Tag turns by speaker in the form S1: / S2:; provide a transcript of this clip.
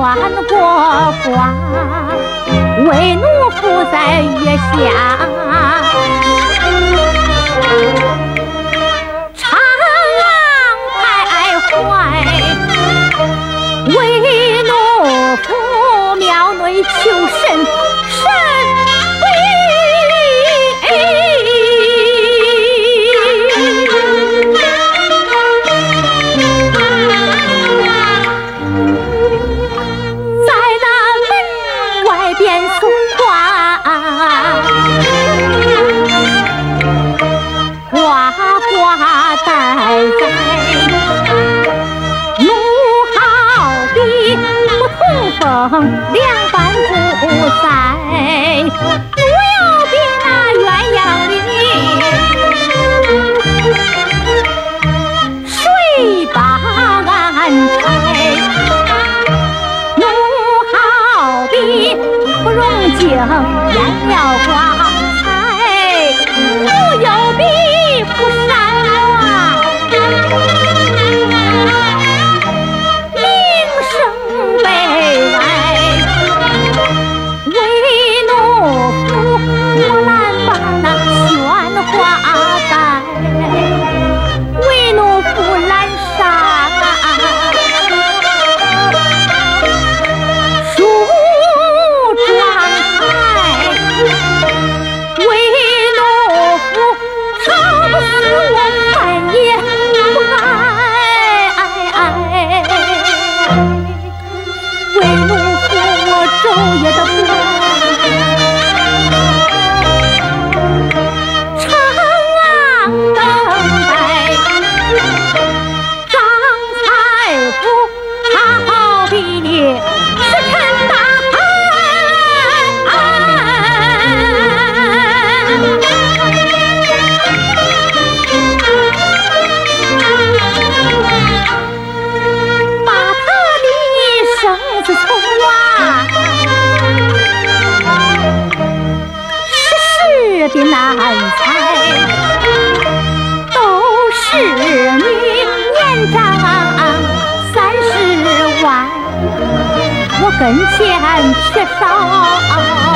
S1: 穿过卦，为奴伏在月下，常徘徊，为奴伏庙内求神。两半不在，不要比那鸳鸯里，谁把安拆？奴好比不容镜，艳了光坟前缺少。